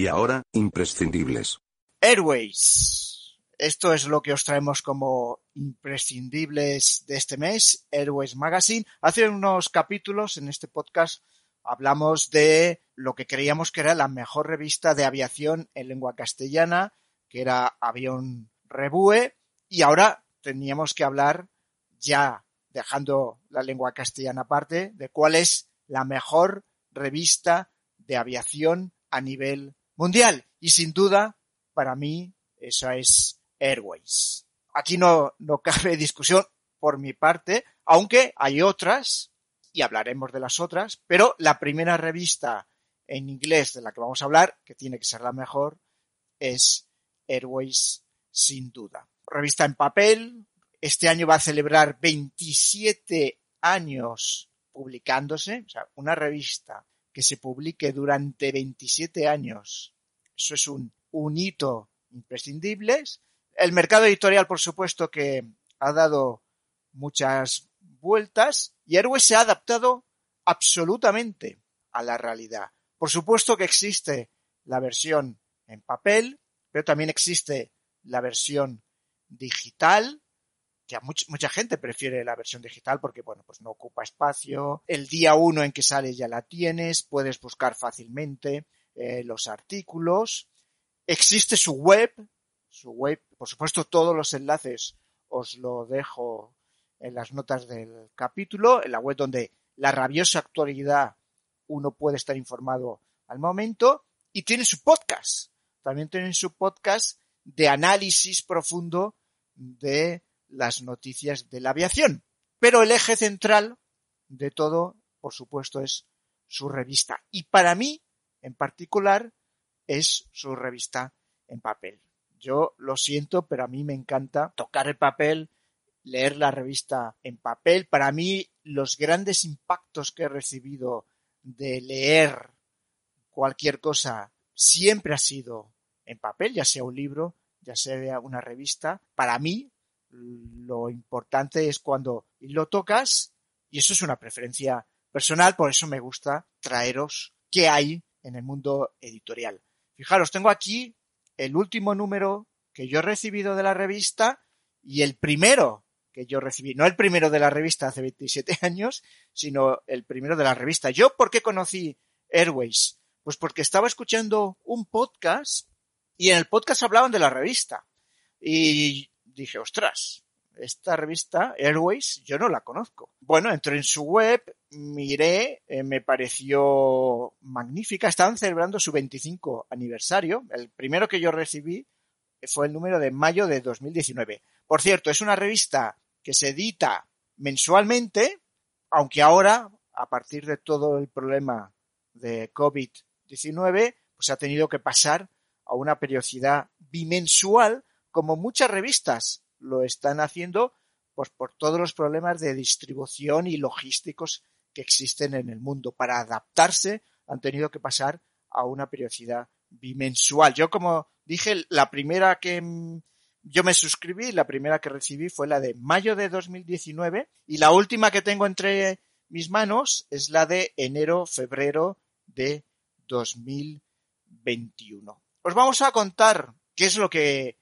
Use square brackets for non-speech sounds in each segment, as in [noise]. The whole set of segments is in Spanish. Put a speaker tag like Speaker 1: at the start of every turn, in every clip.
Speaker 1: Y ahora, imprescindibles.
Speaker 2: Airways. Esto es lo que os traemos como imprescindibles de este mes, Airways Magazine. Hace unos capítulos en este podcast hablamos de lo que creíamos que era la mejor revista de aviación en lengua castellana, que era Avión Rebue, y ahora teníamos que hablar ya dejando la lengua castellana aparte de cuál es la mejor revista de aviación a nivel mundial. Y sin duda, para mí, esa es Airways. Aquí no, no cabe [laughs] discusión por mi parte, aunque hay otras, y hablaremos de las otras, pero la primera revista en inglés de la que vamos a hablar, que tiene que ser la mejor, es Airways sin duda. Revista en papel, este año va a celebrar 27 años publicándose, o sea, una revista que se publique durante 27 años, eso es un, un hito imprescindible. El mercado editorial, por supuesto, que ha dado muchas vueltas y Airways se ha adaptado absolutamente a la realidad. Por supuesto que existe la versión en papel, pero también existe la versión digital, mucha gente prefiere la versión digital porque, bueno, pues no ocupa espacio. El día uno en que sale ya la tienes, puedes buscar fácilmente eh, los artículos. Existe su web, su web, por supuesto todos los enlaces os lo dejo en las notas del capítulo, en la web donde la rabiosa actualidad uno puede estar informado al momento y tiene su podcast. También tienen su podcast de análisis profundo de las noticias de la aviación. Pero el eje central de todo, por supuesto, es su revista. Y para mí, en particular, es su revista en papel. Yo lo siento, pero a mí me encanta tocar el papel, leer la revista en papel. Para mí, los grandes impactos que he recibido de leer cualquier cosa siempre ha sido en papel, ya sea un libro, ya sea una revista. Para mí, lo importante es cuando lo tocas, y eso es una preferencia personal, por eso me gusta traeros qué hay en el mundo editorial. Fijaros, tengo aquí el último número que yo he recibido de la revista y el primero que yo recibí, no el primero de la revista hace 27 [laughs] años, sino el primero de la revista. ¿Yo por qué conocí Airways? Pues porque estaba escuchando un podcast y en el podcast hablaban de la revista. Y dije, ostras, esta revista, Airways, yo no la conozco. Bueno, entré en su web, miré, eh, me pareció magnífica. Estaban celebrando su 25 aniversario. El primero que yo recibí fue el número de mayo de 2019. Por cierto, es una revista que se edita mensualmente, aunque ahora, a partir de todo el problema de COVID-19, pues ha tenido que pasar a una periodicidad bimensual, como muchas revistas lo están haciendo, pues por todos los problemas de distribución y logísticos que existen en el mundo. Para adaptarse han tenido que pasar a una periodicidad bimensual. Yo, como dije, la primera que yo me suscribí, la primera que recibí fue la de mayo de 2019 y la última que tengo entre mis manos es la de enero-febrero de 2021. Os vamos a contar qué es lo que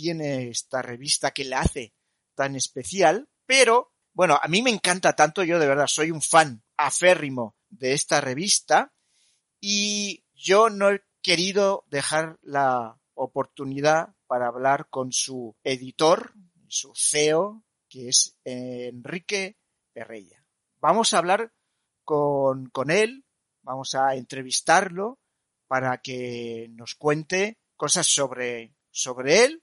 Speaker 2: tiene esta revista que la hace tan especial, pero bueno, a mí me encanta tanto, yo de verdad soy un fan aférrimo de esta revista y yo no he querido dejar la oportunidad para hablar con su editor, su CEO, que es Enrique Perrella. Vamos a hablar con, con él, vamos a entrevistarlo para que nos cuente cosas sobre, sobre él,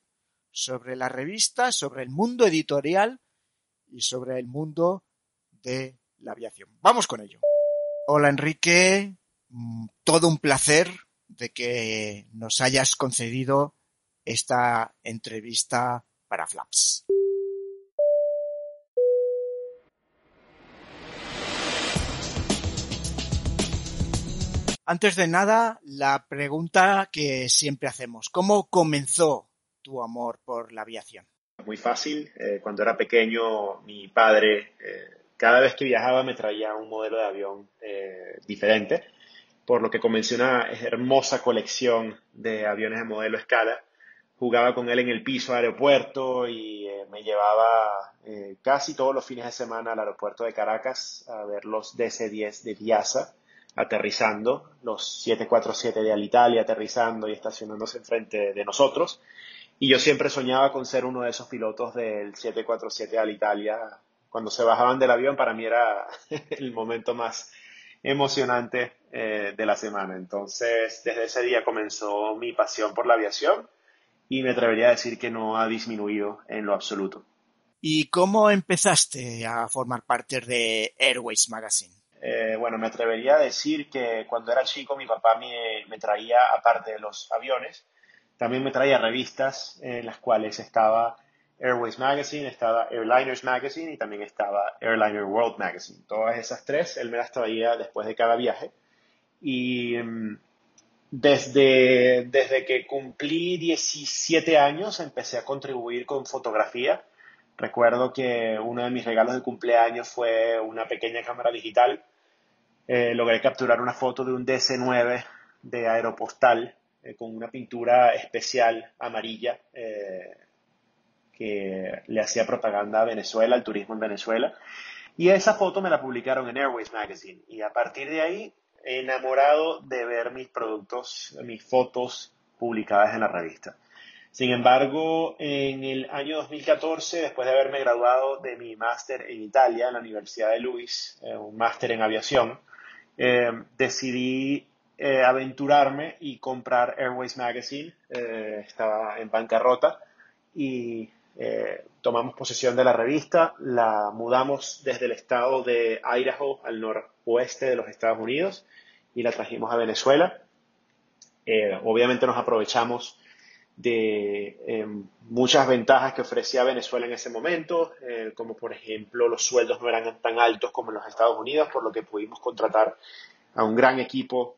Speaker 2: sobre la revista, sobre el mundo editorial y sobre el mundo de la aviación. Vamos con ello. Hola Enrique, mm, todo un placer de que nos hayas concedido esta entrevista para Flaps. Antes de nada, la pregunta que siempre hacemos. ¿Cómo comenzó tu amor por la aviación?
Speaker 3: Muy fácil. Eh, cuando era pequeño, mi padre, eh, cada vez que viajaba, me traía un modelo de avión eh, diferente, por lo que comencé una hermosa colección de aviones de modelo escala. Jugaba con él en el piso del aeropuerto y me llevaba casi todos los fines de semana al aeropuerto de Caracas a ver los DC-10 de Viasa aterrizando, los 747 de Alitalia aterrizando y estacionándose enfrente de nosotros. Y yo siempre soñaba con ser uno de esos pilotos del 747 de Alitalia. Cuando se bajaban del avión, para mí era [laughs] el momento más emocionante eh, de la semana. Entonces, desde ese día comenzó mi pasión por la aviación y me atrevería a decir que no ha disminuido en lo absoluto.
Speaker 2: ¿Y cómo empezaste a formar parte de Airways Magazine?
Speaker 3: Eh, bueno, me atrevería a decir que cuando era chico mi papá me, traía, aparte de los aviones, también me traía revistas en las cuales estaba Airways Magazine, estaba Airliners Magazine y también estaba Airliner World Magazine. Todas esas tres él me las traía después de cada viaje. Y mm, desde, desde que cumplí 17 años empecé a contribuir con fotografía Recuerdo que uno de mis regalos de cumpleaños fue una pequeña cámara digital. Eh, logré capturar una foto de un DC-9 de Aeropostal eh, con una pintura especial amarilla eh, que le hacía propaganda a Venezuela, al turismo en Venezuela. Y esa foto me la publicaron en Airways Magazine. Y a partir de ahí, enamorado de ver mis productos, mis fotos publicadas en la revista. Sin embargo, en el año 2014, después de haberme graduado de mi máster en Italia, en la Universidad de Luis, eh, un máster en aviación, decidí eh, aventurarme y comprar Airways Magazine. estaba en bancarrota y tomamos posesión de la revista, la mudamos desde el estado de Idaho al noroeste de los Estados Unidos y la trajimos a Venezuela. obviamente nos aprovechamos de em, muchas ventajas que ofrecía Venezuela en ese momento, eh, como por ejemplo los sueldos no eran tan altos como en los Estados Unidos, por lo que pudimos contratar a un gran equipo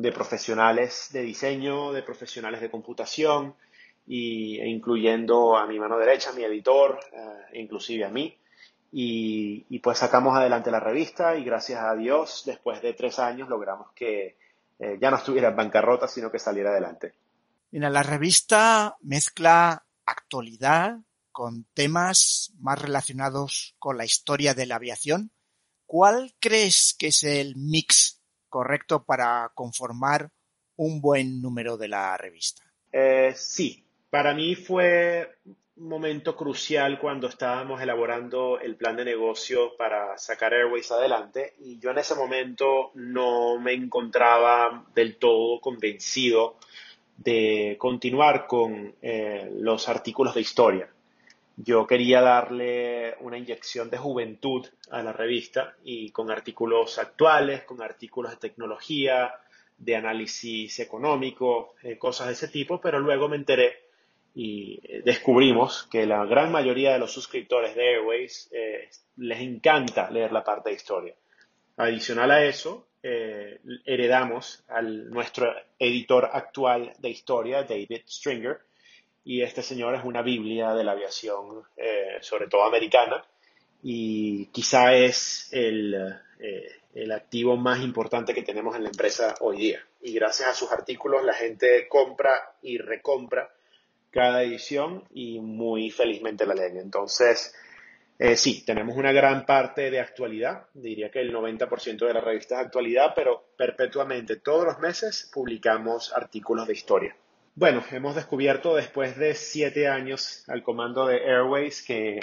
Speaker 3: de profesionales de diseño, de profesionales de computación, y, e incluyendo a mi mano derecha, a mi editor, eh, inclusive a mí. Y, y, pues sacamos adelante la revista y gracias a Dios, después de tres años, logramos que eh, ya no estuviera en bancarrota, sino que saliera adelante.
Speaker 2: Mira, la revista mezcla actualidad con temas más relacionados con la historia de la aviación. ¿Cuál crees que es el mix correcto para conformar un buen número de la revista?
Speaker 3: Eh, sí, para mí fue un momento crucial cuando estábamos elaborando el plan de negocio para sacar Airways adelante y yo en ese momento no me encontraba del todo convencido de continuar con eh, los artículos de historia. Yo quería darle una inyección de juventud a la revista y con artículos actuales, con artículos de tecnología, de análisis económico, eh, cosas de ese tipo, pero luego me enteré y eh, descubrimos que la gran mayoría de los suscriptores de Airways les encanta leer la parte de historia. Adicional a eso, eh, heredamos a nuestro editor actual de historia, David Stringer, y este señor es una Biblia de la aviación, eh, sobre todo americana, y quizá es el, eh, el activo más importante que tenemos en la empresa hoy día. Y gracias a sus artículos la gente compra y recompra cada edición y muy felizmente la leen. Entonces, eh, sí, tenemos una gran parte de actualidad, diría que el 90% de la revista es actualidad, pero perpetuamente todos los meses publicamos artículos de historia. Bueno, hemos descubierto después de siete años al comando de Airways que, eh,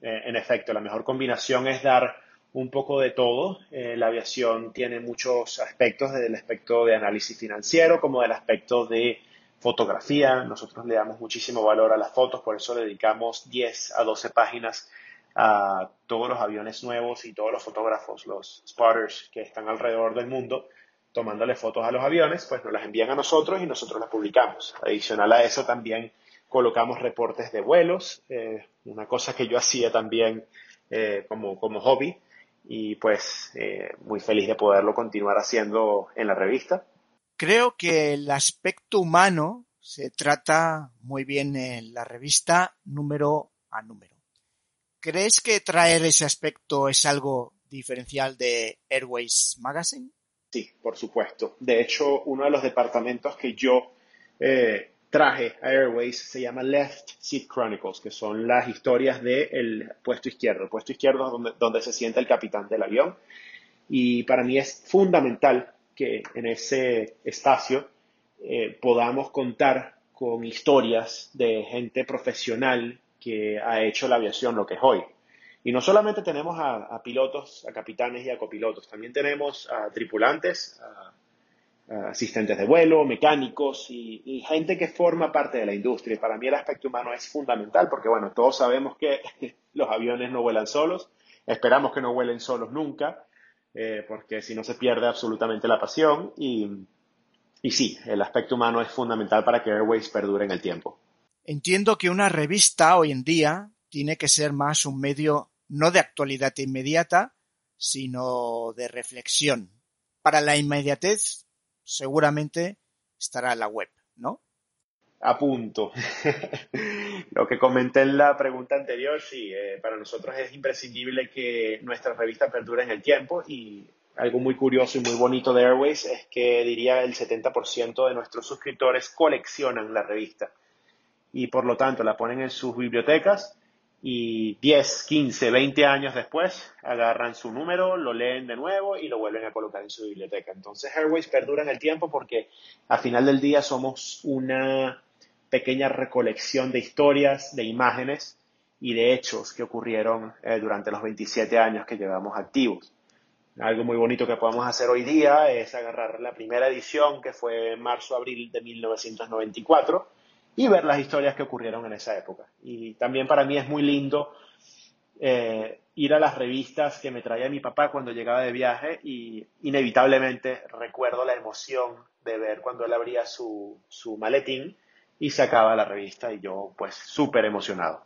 Speaker 3: en efecto, la mejor combinación es dar un poco de todo. Eh, la aviación tiene muchos aspectos, desde el aspecto de análisis financiero como del aspecto de fotografía. Nosotros le damos muchísimo valor a las fotos, por eso dedicamos 10 a 12 páginas a todos los aviones nuevos y todos los fotógrafos, los spotters que están alrededor del mundo tomándole fotos a los aviones, pues nos las envían a nosotros y nosotros las publicamos. Adicional a eso también colocamos reportes de vuelos, eh, una cosa que yo hacía también eh, como, como hobby y pues eh, muy feliz de poderlo continuar haciendo en la revista.
Speaker 2: Creo que el aspecto humano se trata muy bien en la revista número a número. ¿Crees que traer ese aspecto es algo diferencial de Airways Magazine?
Speaker 3: Sí, por supuesto. De hecho, uno de los departamentos que yo eh, traje a Airways se llama Left Seat Chronicles, que son las historias del puesto izquierdo. El puesto izquierdo es donde, se sienta el capitán del avión. Y para mí es fundamental que en ese espacio eh, podamos contar con historias de gente profesional que ha hecho la aviación lo que es hoy. Y no solamente tenemos a, pilotos, a capitanes y a copilotos, también tenemos a tripulantes, a, asistentes de vuelo, mecánicos y, gente que forma parte de la industria. Y para mí el aspecto humano es fundamental porque, bueno, todos sabemos que [laughs] los aviones no vuelan solos, esperamos que no vuelen solos nunca, eh, porque si no se pierde absolutamente la pasión. Y, y sí, el aspecto humano es fundamental para que Airways perdure en el tiempo.
Speaker 2: Entiendo que una revista hoy en día tiene que ser más un medio no de actualidad inmediata, sino de reflexión. Para la inmediatez, seguramente estará la web, ¿no?
Speaker 3: A punto. [laughs] Lo que comenté en la pregunta anterior, sí, eh, para nosotros es imprescindible que nuestra revista perdure en el tiempo y algo muy curioso y muy bonito de Airways es que diría el 70% de nuestros suscriptores coleccionan la revista y por lo tanto la ponen en sus bibliotecas y 10, 15, 20 años después agarran su número, lo leen de nuevo y lo vuelven a colocar en su biblioteca. Entonces Airways perdura en el tiempo porque al final del día somos una pequeña recolección de historias, de imágenes y de hechos que ocurrieron eh, durante los 27 años que llevamos activos. Algo muy bonito que podemos hacer hoy día es agarrar la primera edición que fue en marzo-abril de 1994 y ver las historias que ocurrieron en esa época. Y también para mí es muy lindo eh, ir a las revistas que me traía mi papá cuando llegaba de viaje y inevitablemente recuerdo la emoción de ver cuando él abría su, su maletín y sacaba la revista y yo pues súper emocionado.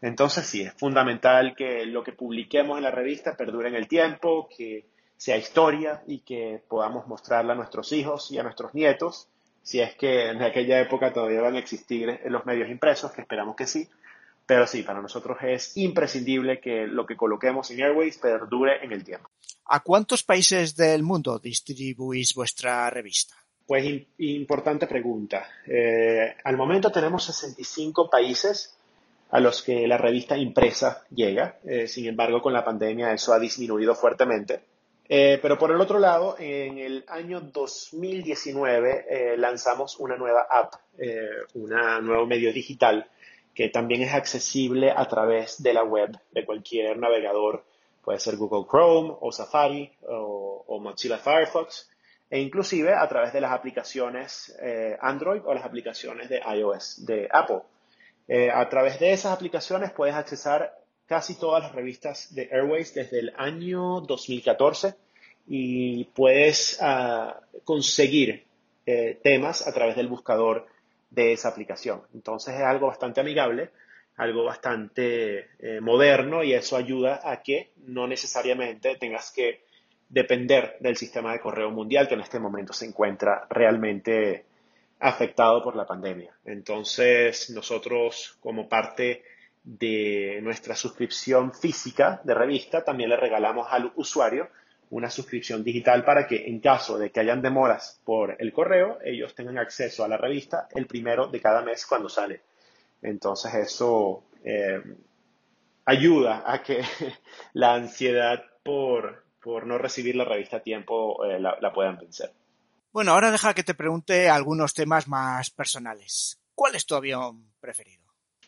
Speaker 3: Entonces sí, es fundamental que lo que publiquemos en la revista perdure en el tiempo, que sea historia y que podamos mostrarla a nuestros hijos y a nuestros nietos si es que en aquella época todavía van a existir los medios impresos, que esperamos que sí. Pero sí, para nosotros es imprescindible que lo que coloquemos en Airways perdure en el tiempo.
Speaker 2: ¿A cuántos países del mundo distribuís vuestra revista?
Speaker 3: Pues importante pregunta. Eh, al momento tenemos 65 países a los que la revista impresa llega. Eh, sin embargo, con la pandemia eso ha disminuido fuertemente. Eh, pero por el otro lado, en el año 2019 eh, lanzamos una nueva app, eh, un nuevo medio digital que también es accesible a través de la web de cualquier navegador, puede ser Google Chrome o Safari o, Mozilla Firefox, e inclusive a través de las aplicaciones Android o las aplicaciones de iOS de Apple. a través de esas aplicaciones puedes accesar casi todas las revistas de Airways desde el año 2014 y puedes ah, conseguir eh, temas a través del buscador de esa aplicación. Entonces es algo bastante amigable, algo bastante eh, moderno y eso ayuda a que no necesariamente tengas que depender del sistema de correo mundial que en este momento se encuentra realmente afectado por la pandemia. Entonces nosotros como parte de nuestra suscripción física de revista, también le regalamos al usuario una suscripción digital para que en caso de que hayan demoras por el correo, ellos tengan acceso a la revista el primero de cada mes cuando sale. Entonces eso eh, ayuda a que [laughs] la ansiedad por, por, no recibir la revista a tiempo eh, la, la puedan vencer.
Speaker 2: Bueno, ahora deja que te pregunte algunos temas más personales. ¿Cuál es tu avión preferido?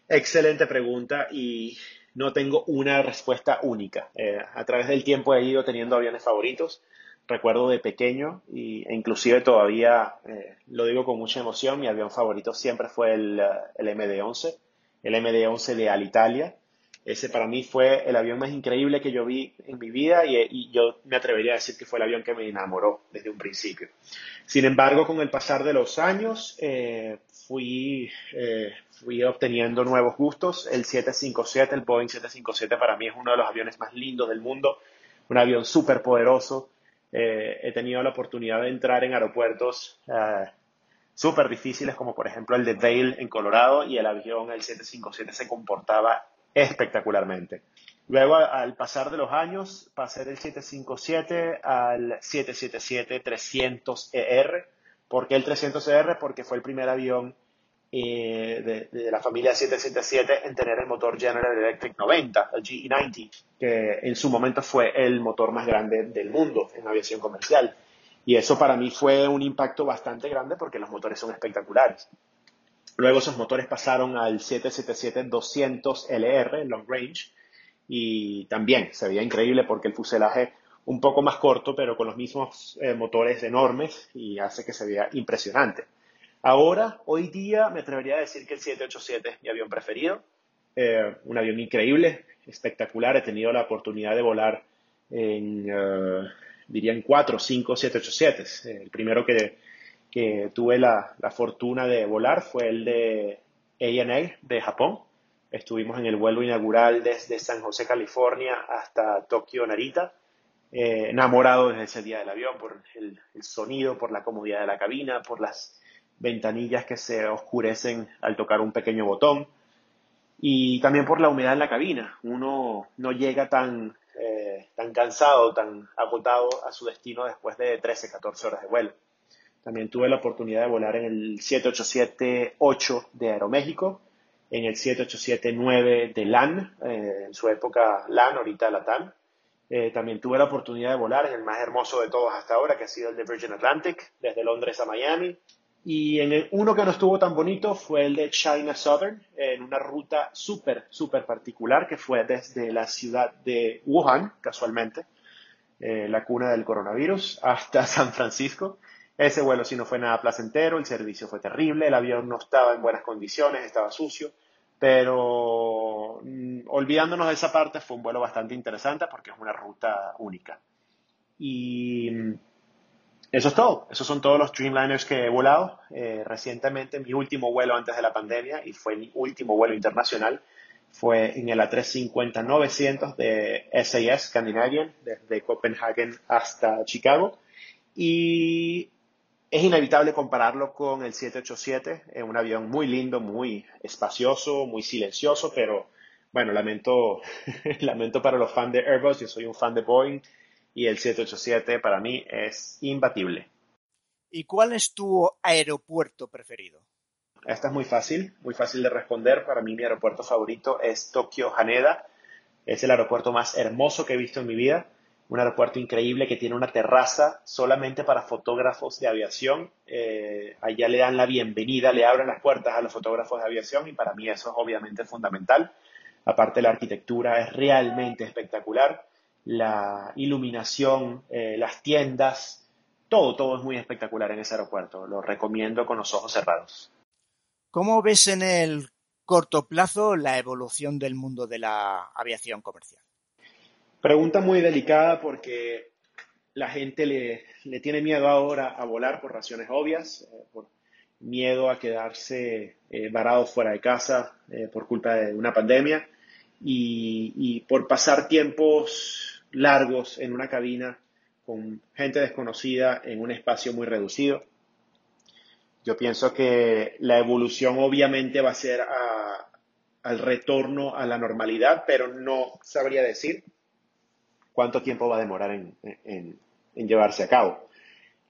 Speaker 3: Excelente pregunta y no tengo una respuesta única. Eh, a través del tiempo he ido teniendo aviones favoritos. Recuerdo de pequeño y, e inclusive todavía eh, lo digo con mucha emoción. Mi avión favorito siempre fue el, el MD-11, el MD-11 de Alitalia. Ese para mí fue el avión más increíble que yo vi en mi vida y, yo me atrevería a decir que fue el avión que me enamoró desde un principio. Sin embargo, con el pasar de los años, eh, fui, eh, fui obteniendo nuevos gustos. El 757, el Boeing 757 para mí es uno de los aviones más lindos del mundo, un avión súper poderoso. Eh, he tenido la oportunidad de entrar en aeropuertos súper difíciles como por ejemplo el de Vail en Colorado y el avión, el 757, se comportaba espectacularmente. Luego, al pasar de los años, pasé del 757 al 777-300ER. ¿Por qué el 300ER? Porque fue el primer avión eh, de, la familia 777 en tener el motor General Electric 90, el GE90, que en su momento fue el motor más grande del mundo en aviación comercial. Y eso para mí fue un impacto bastante grande porque los motores son espectaculares. Luego esos motores pasaron al 777-200LR, long range, y también se veía increíble porque el fuselaje un poco más corto, pero con los mismos eh, motores enormes y hace que se vea impresionante. Ahora, hoy día, me atrevería a decir que el 787 es mi avión preferido. Eh, un avión increíble, espectacular. He tenido la oportunidad de volar en, uh, diría, en 4, 5, 787. El primero que que tuve la, fortuna de volar fue el de ANA de Japón. Estuvimos en el vuelo inaugural desde San José, California, hasta Tokio, Narita. Eh, enamorado desde ese día del avión por el, sonido, por la comodidad de la cabina, por las ventanillas que se oscurecen al tocar un pequeño botón y también por la humedad en la cabina. Uno no llega tan, eh, tan cansado, tan agotado a su destino después de 13, 14 horas de vuelo. También tuve la oportunidad de volar en el 787-8 de Aeroméxico, en el 787-9 de LAN, eh, en su época LAN, ahorita LATAM. Eh, también tuve la oportunidad de volar en el más hermoso de todos hasta ahora, que ha sido el de Virgin Atlantic, desde Londres a Miami. Y en el, uno que no estuvo tan bonito fue el de China Southern, en una ruta súper, súper particular, que fue desde la ciudad de Wuhan, casualmente, eh, la cuna del coronavirus, hasta [laughs] San Francisco. Ese vuelo sí no fue nada placentero, el servicio fue terrible, el avión no estaba en buenas condiciones, estaba sucio, pero mm, olvidándonos de esa parte fue un vuelo bastante interesante porque es una ruta única. Y mm, eso es todo, esos son todos los Dreamliners que he volado. Eh, recientemente mi último vuelo antes de la pandemia y fue mi último vuelo internacional fue en el A350-900 de SAS Scandinavian, desde Copenhagen hasta Chicago. Y es inevitable compararlo con el 787, es un avión muy lindo, muy espacioso, muy silencioso, pero bueno, lamento, [laughs] lamento para los fans de Airbus, yo soy un fan de Boeing y el 787 para mí es imbatible.
Speaker 2: ¿Y cuál es tu aeropuerto preferido?
Speaker 3: Esta es muy fácil, muy fácil de responder. Para mí mi aeropuerto favorito es Tokio Haneda. Es el aeropuerto más hermoso que he visto en mi vida un aeropuerto increíble que tiene una terraza solamente para fotógrafos de aviación. Eh, allá le dan la bienvenida, le abren las puertas a los fotógrafos de aviación y para mí eso es obviamente fundamental. Aparte la arquitectura es realmente espectacular, la iluminación, eh, las tiendas, todo, todo es muy espectacular en ese aeropuerto. Lo recomiendo con los ojos cerrados.
Speaker 2: ¿Cómo ves en el corto plazo la evolución del mundo de la aviación comercial?
Speaker 3: Pregunta muy delicada porque la gente le, tiene miedo ahora a volar por razones obvias, eh, por miedo a quedarse eh, varados fuera de casa eh, por culpa de una pandemia y, por pasar tiempos largos en una cabina con gente desconocida en un espacio muy reducido. Yo pienso que la evolución obviamente va a ser al retorno a la normalidad, pero no sabría decir cuánto tiempo va a demorar en, llevarse a cabo.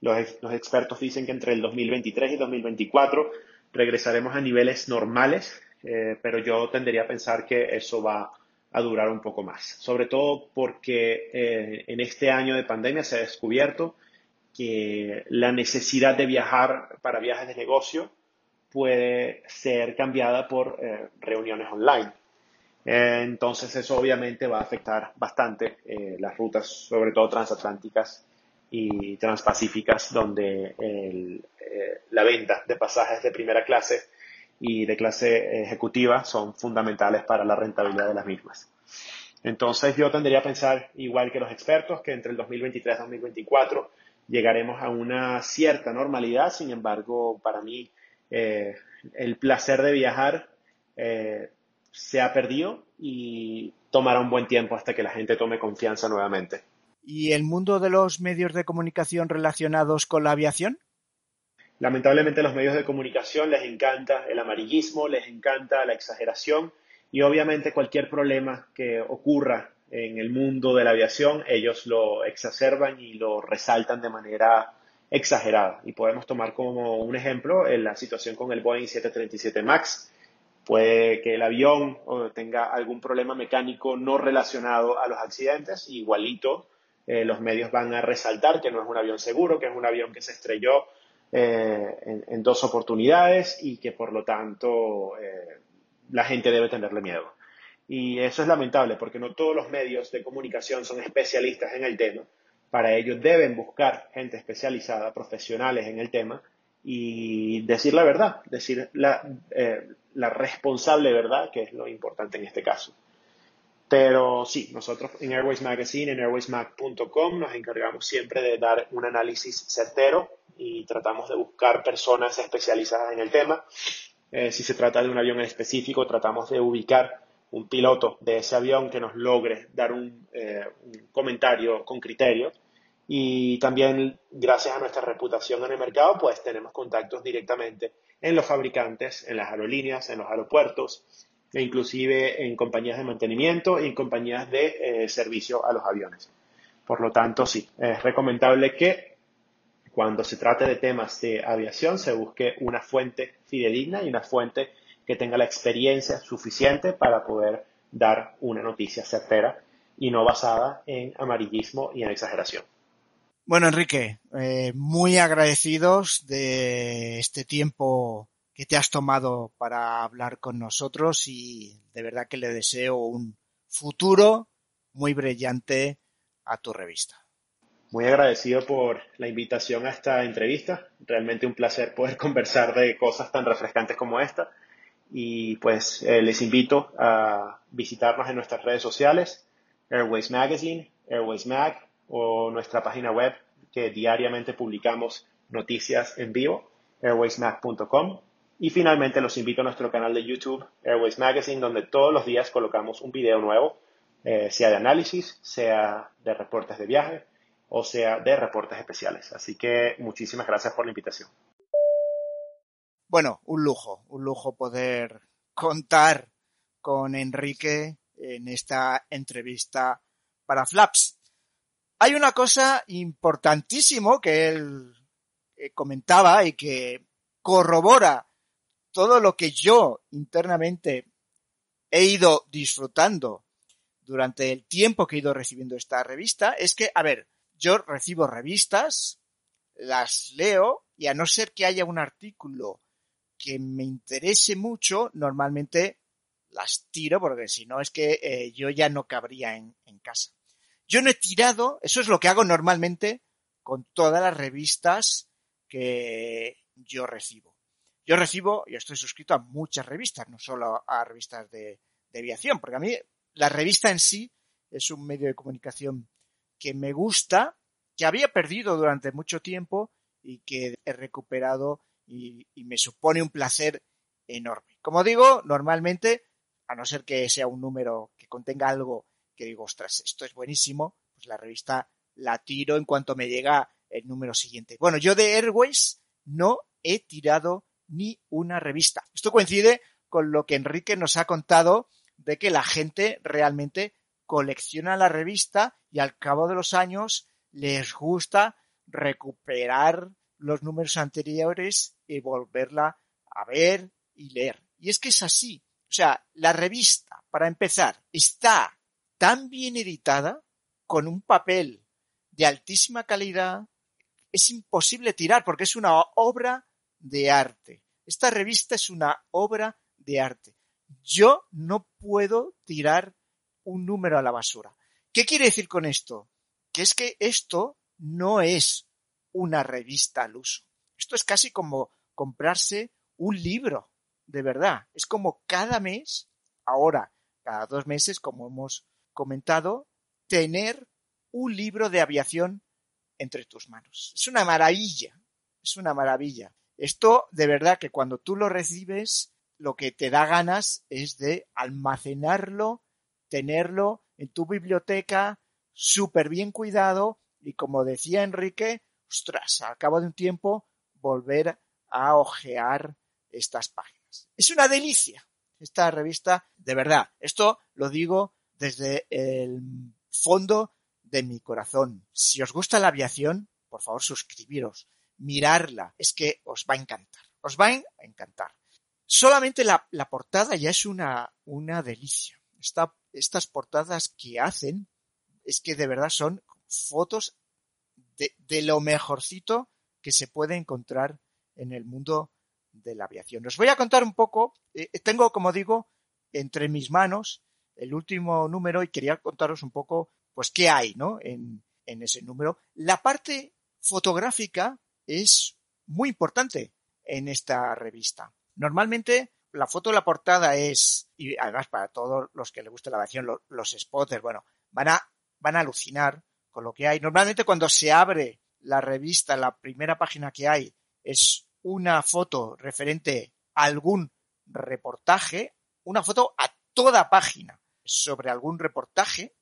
Speaker 3: Los, expertos dicen que entre el 2023 y 2024 regresaremos a niveles normales, eh, pero yo tendería a pensar que eso va a durar un poco más, sobre todo porque eh, en este año de pandemia se ha descubierto que la necesidad de viajar para viajes de negocio puede ser cambiada por eh, reuniones online. Entonces eso obviamente va a afectar bastante eh, las rutas, sobre todo transatlánticas y transpacíficas, donde la venta de pasajes de primera clase y de clase ejecutiva son fundamentales para la rentabilidad de las mismas. Entonces yo tendría a pensar, igual que los expertos, que entre el 2023 y 2024 llegaremos a una cierta normalidad. Sin embargo, para mí eh, el placer de viajar eh, se ha perdido y tomará un buen tiempo hasta que la gente tome confianza nuevamente.
Speaker 2: ¿Y el mundo de los medios de comunicación relacionados con la aviación?
Speaker 3: Lamentablemente a los medios de comunicación les encanta el amarillismo, les encanta la exageración y obviamente cualquier problema que ocurra en el mundo de la aviación, ellos lo exacerban y lo resaltan de manera exagerada. Y podemos tomar como un ejemplo la situación con el Boeing 737 MAX. Puede que el avión tenga algún problema mecánico no relacionado a los accidentes, igualito eh, los medios van a resaltar que no es un avión seguro, que es un avión que se estrelló eh, en, dos oportunidades y que por lo tanto eh, la gente debe tenerle miedo. Y eso es lamentable porque no todos los medios de comunicación son especialistas en el tema. Para ello deben buscar gente especializada, profesionales en el tema y decir la verdad, decir la, eh, la responsable verdad, que es lo importante en este caso. Pero sí, nosotros en Airways Magazine, en airwaysmag.com, nos encargamos siempre de dar un análisis certero y tratamos de buscar personas especializadas en el tema eh, si se trata de un avión en específico, tratamos de ubicar un piloto de ese avión que nos logre dar un, eh, un, comentario con criterio. Y también, gracias a nuestra reputación en el mercado, pues tenemos contactos directamente en los fabricantes, en las aerolíneas, en los aeropuertos, e inclusive en compañías de mantenimiento y en compañías de eh, servicio a los aviones. Por lo tanto, sí, es recomendable que cuando se trate de temas de aviación se busque una fuente fidedigna y una fuente que tenga la experiencia suficiente para poder dar una noticia certera y no basada en amarillismo y en exageración.
Speaker 2: Bueno, Enrique, eh, muy agradecidos de este tiempo que te has tomado para hablar con nosotros y de verdad que le deseo un futuro muy brillante a tu revista.
Speaker 3: Muy agradecido por la invitación a esta entrevista. Realmente un placer poder [laughs] conversar de cosas tan refrescantes como esta. Y pues eh, les invito a visitarnos en nuestras redes sociales, Airways Magazine, Airways Mag o nuestra página web que diariamente publicamos noticias en vivo, airwaysmag.com. Y finalmente los invito a nuestro canal de YouTube, Airways Magazine, donde todos los días colocamos un video nuevo, eh, sea de análisis, sea de reportes de viaje o sea de reportes especiales. Así que muchísimas gracias por la invitación.
Speaker 2: Bueno, un lujo, un lujo poder contar con Enrique en esta entrevista para Flaps. Hay una cosa importantísimo que él eh, comentaba y que corrobora todo lo que yo internamente he ido disfrutando durante el tiempo que he ido recibiendo esta revista, es que, a ver, yo recibo revistas, las leo y a no ser que haya un artículo que me interese mucho, normalmente las tiro porque si no es que eh, yo ya no cabría en, en casa. Yo no he tirado, eso es lo que hago normalmente con todas las revistas que yo recibo. Yo recibo, y estoy suscrito a muchas revistas, no solo a revistas de, aviación, porque a mí la revista en sí es un medio de comunicación que me gusta, que había perdido durante mucho tiempo y que he recuperado y, me supone un placer enorme. Como digo, normalmente, a no ser que sea un número que contenga algo que digo, ostras, esto es buenísimo, pues la revista la tiro en cuanto me llega el número siguiente. Bueno, yo de Airways no he tirado ni una revista. Esto coincide con lo que Enrique nos ha contado de que la gente realmente colecciona la revista y al cabo de los años les gusta recuperar los números anteriores y volverla a ver y leer. Y es que es así. O sea, la revista, para empezar, está tan bien editada, con un papel de altísima calidad, es imposible tirar porque es una obra de arte. Esta revista es una obra de arte. Yo no puedo tirar un número a la basura. ¿Qué quiere decir con esto? Que es que esto no es una revista al uso. Esto es casi como comprarse un libro. de verdad. Es como cada mes, ahora, cada dos meses, como hemos comentado, tener un libro de aviación entre tus manos. Es una maravilla, es una maravilla. Esto, de verdad, que cuando tú lo recibes, lo que te da ganas es de almacenarlo, tenerlo en tu biblioteca, súper bien cuidado, y como decía Enrique, ostras, al cabo de un tiempo, volver a ojear estas páginas. Es una delicia esta revista, de verdad. Esto lo digo desde el fondo de mi corazón. Si os gusta la aviación, por favor suscribiros, mirarla, es que os va a encantar, os va a encantar. Solamente la, portada ya es una, una delicia. estas portadas que hacen es que de verdad son fotos de, de lo mejorcito que se puede encontrar en el mundo de la aviación. Os voy a contar un poco, eh, tengo, como digo, entre mis manos el último número y quería contaros un poco, pues, qué hay, ¿no? En, en ese número. La parte fotográfica es muy importante en esta revista. Normalmente la foto de la portada es, y además para todos los que les guste la aviación, los, los spotters, bueno, van a, van a alucinar con lo que hay. Normalmente cuando se abre la revista, la primera página que hay es una foto referente a algún reportaje, una foto a toda página sobre algún reportaje.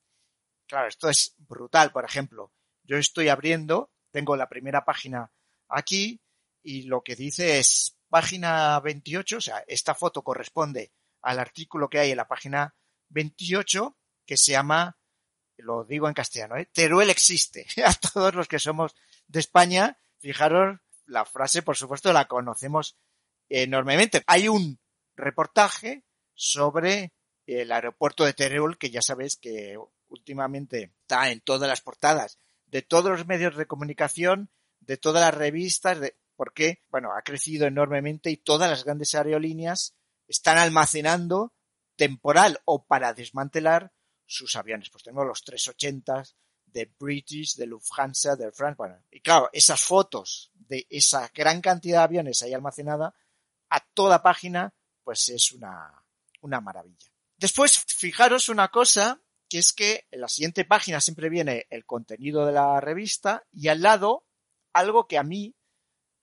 Speaker 2: Claro, esto es brutal. Por ejemplo, yo estoy abriendo, tengo la primera página aquí y lo que dice es página 28, o sea, esta foto corresponde al artículo que hay en la página 28 que se llama, lo digo en castellano, ¿eh? Teruel existe. [laughs] A todos los que somos de España, fijaros, la frase por supuesto la conocemos enormemente. Hay un reportaje sobre el aeropuerto de Teruel que ya sabéis que últimamente está en todas las portadas de todos los medios de comunicación, de todas las revistas, de, porque, bueno, ha crecido enormemente y todas las grandes aerolíneas están almacenando temporal o para desmantelar sus aviones. Pues tenemos los 380 de British, de Lufthansa, de France. Bueno, y claro, esas fotos de esa gran cantidad de aviones ahí almacenada a toda página, pues es una, una maravilla. Después, fijaros una cosa, que es que en la siguiente página siempre viene el contenido de la revista y al lado algo que a mí,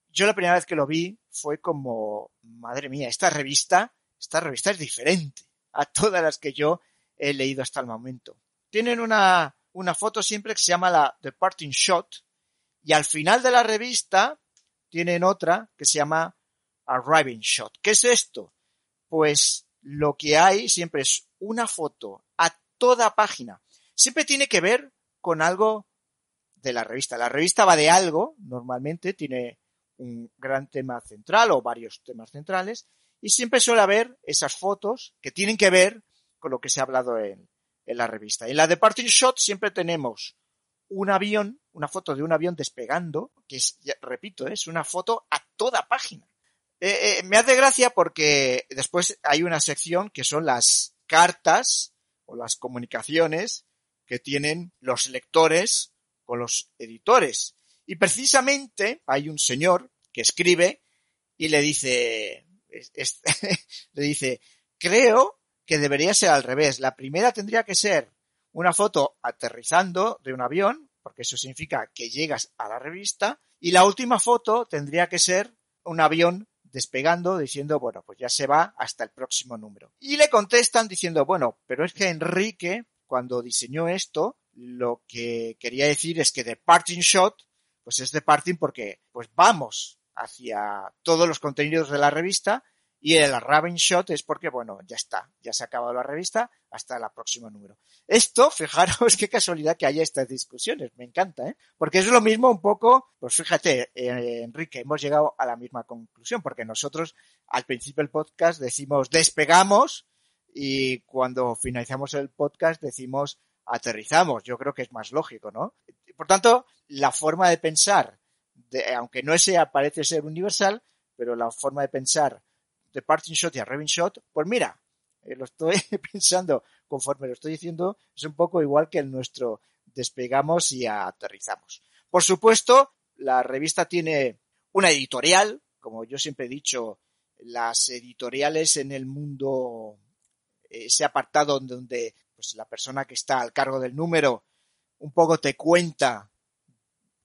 Speaker 2: yo la primera vez que lo vi fue como, madre mía, esta revista, esta revista es diferente a todas las que yo he leído hasta el momento. Tienen una, una foto siempre que se llama la Departing Shot y al final de la revista tienen otra que se llama Arriving Shot. ¿Qué es esto? Pues lo que hay siempre es una foto a toda página. Siempre tiene que ver con algo de la revista. La revista va de algo, normalmente tiene un gran tema central o varios temas centrales, y siempre suele haber esas fotos que tienen que ver con lo que se ha hablado en, en la revista. En la Departing Shot siempre tenemos un avión, una foto de un avión despegando, que es, repito, es una foto a toda página. Eh, eh, me hace gracia porque después hay una sección que son las cartas o las comunicaciones que tienen los lectores con los editores. Y precisamente hay un señor que escribe y le dice, [laughs] le dice, creo que debería ser al revés. La primera tendría que ser una foto aterrizando de un avión, porque eso significa que llegas a la revista, y la última foto tendría que ser un avión despegando diciendo, bueno, pues ya se va hasta el próximo número. Y le contestan diciendo, bueno, pero es que Enrique, cuando diseñó esto, lo que quería decir es que de parting shot, pues es de parting porque, pues vamos hacia todos los contenidos de la revista y el Raven Shot es porque, bueno, ya está, ya se ha acabado la revista, hasta el próximo número. Esto, [laughs] fijaros qué casualidad que haya estas discusiones, me encanta, ¿eh? Porque es lo mismo un poco, pues fíjate, eh, Enrique, hemos llegado a la misma conclusión, porque nosotros al principio del podcast decimos despegamos y cuando finalizamos el podcast decimos aterrizamos. Yo creo que es más lógico, ¿no? Por tanto, la forma de pensar, aunque no sea, parece ser universal, pero la forma de pensar de Parting Shot y a Reving Shot, pues mira, eh, lo estoy [laughs] pensando conforme lo estoy diciendo, es un poco igual que el nuestro despegamos y aterrizamos. Por supuesto, la revista tiene una editorial, como yo siempre he dicho, las editoriales en el mundo, ese apartado donde pues, la persona que está al cargo del número un poco te cuenta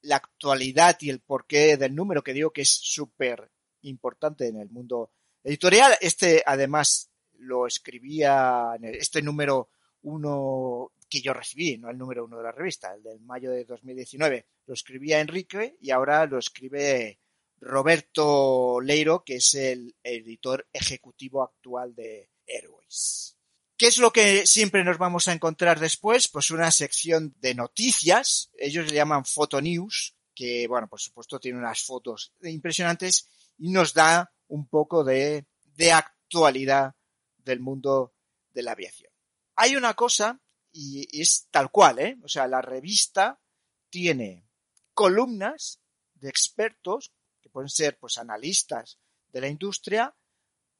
Speaker 2: la actualidad y el porqué del número, que digo que es súper importante en el mundo editorial. Este, además, lo escribía en este número uno que yo recibí, no el número uno de la revista, el del mayo de 2019. Lo escribía Enrique y ahora lo escribe Roberto Leiro, que es el editor ejecutivo actual de Airways. ¿Qué es lo que siempre nos vamos a encontrar después? Pues una sección de noticias, ellos le llaman Photo News, que, bueno, por supuesto tiene unas fotos impresionantes y nos da un poco de, de actualidad del mundo de la aviación. Hay una cosa, y es tal cual, ¿eh? O sea, la revista tiene columnas de expertos, que pueden ser pues analistas de la industria,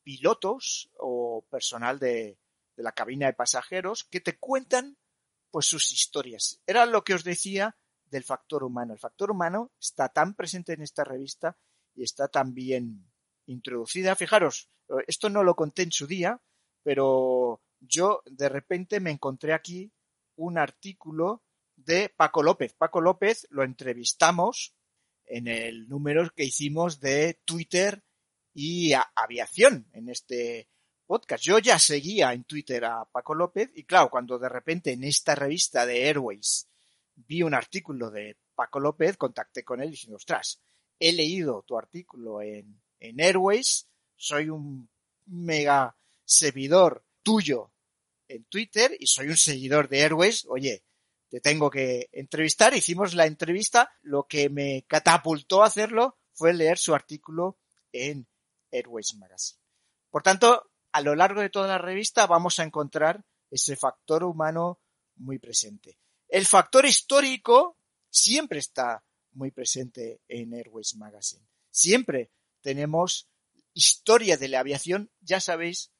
Speaker 2: pilotos o personal de, de la cabina de pasajeros, que te cuentan pues sus historias. Era lo que os decía del factor humano. El factor humano está tan presente en esta revista y está tan bien introducida. Fijaros, esto no lo conté en su día, pero yo de repente me encontré aquí un artículo de Paco López. Paco López lo entrevistamos en el número que hicimos de Twitter y aviación en este podcast. Yo ya seguía en Twitter a Paco López y claro, cuando de repente en esta revista de Airways vi un artículo de Paco López, contacté con él diciendo, ostras, he leído tu artículo en, en Airways, soy un mega seguidor tuyo en Twitter y soy un seguidor de Airways, oye, te tengo que entrevistar. Hicimos la entrevista, lo que me catapultó a hacerlo fue leer su artículo en Airways Magazine. Por tanto, a lo largo de toda la revista vamos a encontrar ese factor humano muy presente. El factor histórico siempre está muy presente en Airways Magazine. Siempre tenemos historia de la aviación. Ya sabéis,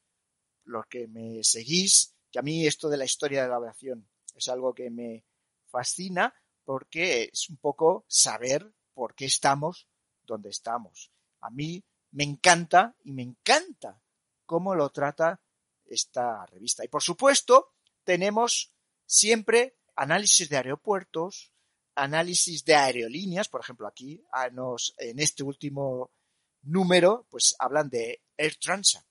Speaker 2: los que me seguís, que a mí esto de la historia de la aviación es algo que me fascina porque es un poco saber por qué estamos donde estamos. A mí me encanta y me encanta cómo lo trata esta revista. Y por supuesto, tenemos siempre análisis de aeropuertos, análisis de aerolíneas, por ejemplo, aquí nos, en este último número, pues hablan de Air Transit.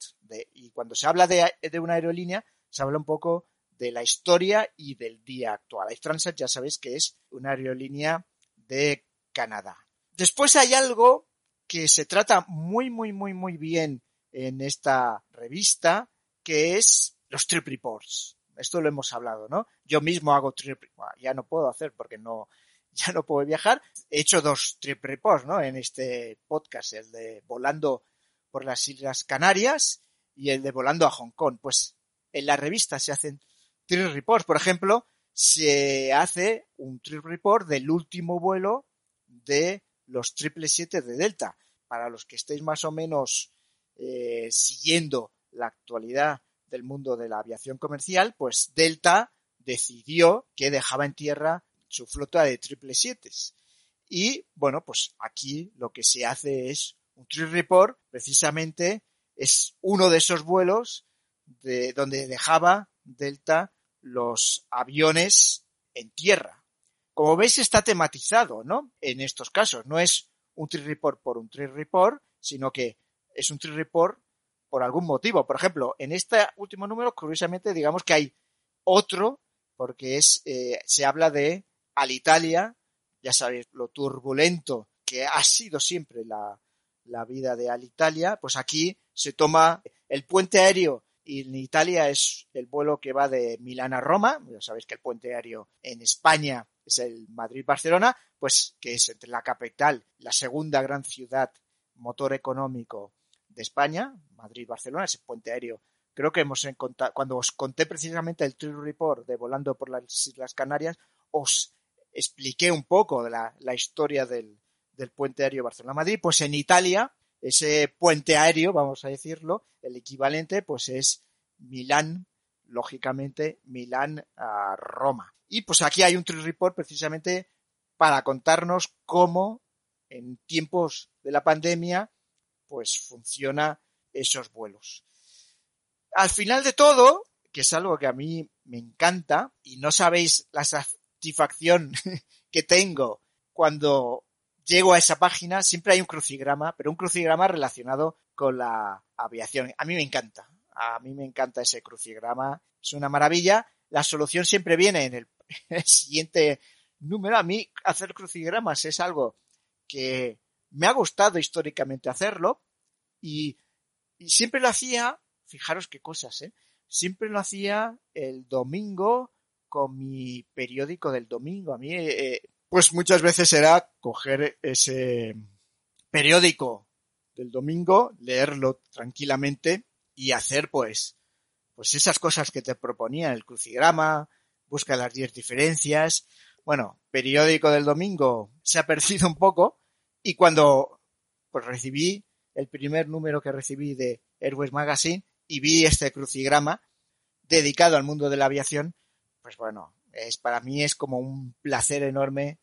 Speaker 2: y cuando se habla de, una aerolínea, se habla un poco de la historia y del día actual. Air Transat ya sabéis que es una aerolínea de Canadá. Después hay algo que se trata muy, muy, muy, muy bien en esta revista, que es los trip reports. Esto lo hemos hablado, ¿no? Yo mismo hago trip, ya no puedo hacer porque no, [laughs] ya no puedo viajar. He hecho dos trip reports, ¿no? En este podcast, el de volando por las Islas Canarias y el de volando a Hong Kong. Pues en la revista se hacen trip reports. Por ejemplo, se hace un trip report del último vuelo de los 777 de Delta. Para los que estéis más o menos eh, siguiendo la actualidad del mundo de la aviación comercial, pues Delta decidió que dejaba en tierra su flota de triple siete. Y bueno, pues aquí lo que se hace es un trip report, precisamente es uno de esos vuelos de donde dejaba Delta los aviones en tierra. Como veis está tematizado, ¿no? En estos casos no es un trip report por un trip report, sino que es un trip report por algún motivo. Por ejemplo, en este último número, curiosamente, digamos que hay otro, porque eh, se habla de Alitalia, ya sabéis, lo turbulento que ha sido siempre la vida de Alitalia, pues aquí se toma el puente aéreo y en Italia es el vuelo que va de Milán a Roma, ya sabéis que el puente aéreo en España es el Madrid-Barcelona, pues que es entre la capital, la segunda gran ciudad motor económico de España, Madrid-Barcelona, ese puente aéreo. Creo que hemos encontrado, cuando os conté precisamente el Trip Report de Volando por las Islas Canarias, os expliqué un poco de la, historia del, puente aéreo Barcelona-Madrid. Pues en Italia, ese puente aéreo, vamos a decirlo, el equivalente, pues es Milán, lógicamente, Milán a Roma. Y pues aquí hay un Trip Report precisamente para contarnos cómo en tiempos de la pandemia, pues funciona esos vuelos. Al final de todo, que es algo que a mí me encanta, y no sabéis la satisfacción [laughs] que tengo cuando llego a esa página, siempre hay un crucigrama, pero un crucigrama relacionado con la aviación. A mí me encanta, a mí me encanta ese crucigrama, es una maravilla. La solución siempre viene en el, [laughs] siguiente número. A mí hacer crucigramas es algo que me ha gustado históricamente hacerlo y, siempre lo hacía, fijaros qué cosas, ¿eh? siempre lo hacía el domingo con mi periódico del domingo. A mí, eh, pues muchas veces era coger ese periódico del domingo, leerlo tranquilamente y hacer pues, pues esas cosas que te proponía el crucigrama, busca las 10 diferencias. Bueno, periódico del domingo se ha perdido un poco y cuando pues recibí el primer número que recibí de Airways Magazine y vi este crucigrama, dedicado al mundo de la aviación, pues bueno, es, para mí es como un placer enorme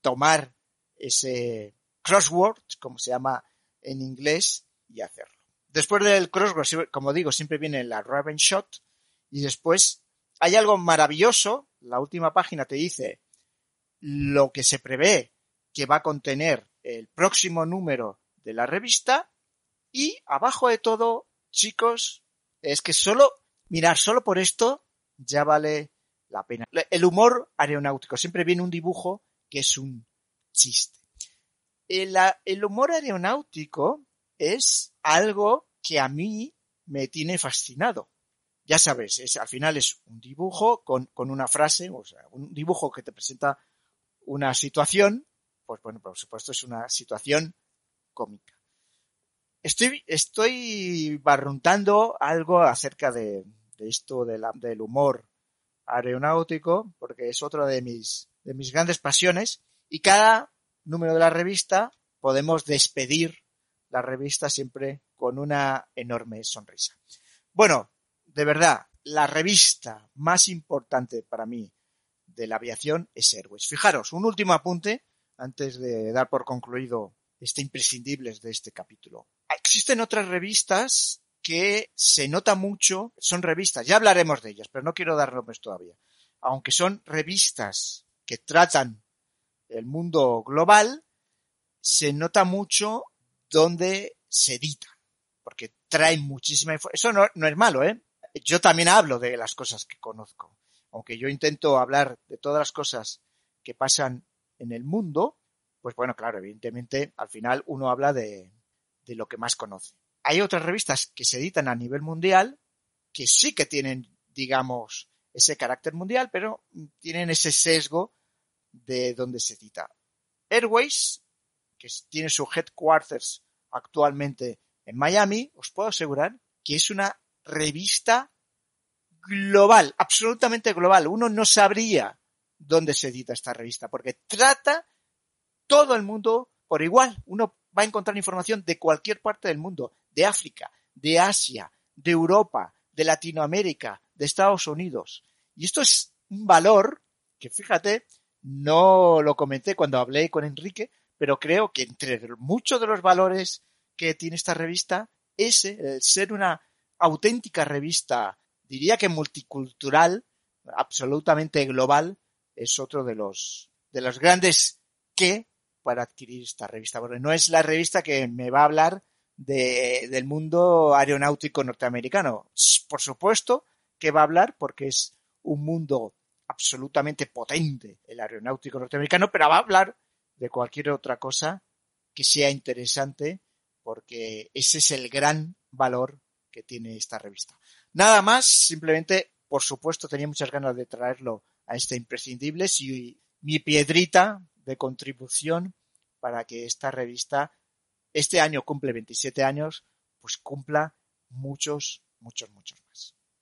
Speaker 2: tomar ese crossword, como se llama en inglés, y hacerlo. Después del crossword, como digo, siempre viene la Raven Shot y después hay algo maravilloso. La última página te dice lo que se prevé que va a contener el próximo número de la revista y abajo de todo, chicos, es que solo Mirar, solo por esto ya vale la pena. El humor aeronáutico. Siempre viene un dibujo que es un chiste. El, el humor aeronáutico es algo que a mí me tiene fascinado. Ya sabes, es, al final es un dibujo con, con una frase, o sea, un dibujo que te presenta una situación, pues bueno, por supuesto es una situación cómica. Estoy, estoy barruntando algo acerca de, esto del humor aeronáutico, porque es otra de mis, de mis grandes pasiones, y cada número de la revista podemos despedir la revista siempre con una enorme sonrisa. Bueno, de verdad, la revista más importante para mí de la aviación es Airways. Fijaros, un último apunte antes de dar por concluido este imprescindibles de este capítulo. Existen otras revistas que se nota mucho, son revistas, ya hablaremos de ellas, pero no quiero dar nombres todavía. Aunque son revistas que tratan el mundo global, se nota mucho donde se edita, porque traen muchísima información. Eso no, no es malo, ¿eh? Yo también hablo de las cosas que conozco, aunque yo intento hablar de todas las cosas que pasan en el mundo, pues bueno, claro, evidentemente al final uno habla de, lo que más conoce hay otras revistas que se editan a nivel mundial que sí que tienen, digamos, ese carácter mundial, pero tienen ese sesgo de donde se edita. Airways, que tiene su headquarters actualmente en Miami, os puedo asegurar que es una revista global, absolutamente global. Uno no sabría dónde se edita esta revista, porque trata todo el mundo por igual. Uno va a encontrar información de cualquier parte del mundo, de África, de Asia, de Europa, de Latinoamérica, de Estados Unidos. Y esto es un valor que, fíjate, no lo comenté cuando hablé con Enrique, pero creo que entre muchos de los valores que tiene esta revista, ese, ser una auténtica revista, diría que multicultural, absolutamente global, es otro de los, de los grandes que para adquirir esta revista. Porque no es la revista que me va a hablar de, del mundo aeronáutico norteamericano. Por supuesto que va a hablar porque es un mundo absolutamente potente el aeronáutico norteamericano, pero va a hablar de cualquier otra cosa que sea interesante porque ese es el gran valor que tiene esta revista. Nada más, simplemente, por supuesto, tenía muchas ganas de traerlo a este imprescindible y mi piedrita de contribución para que esta revista este año cumple 27 años, pues cumpla muchos, muchos, muchos más.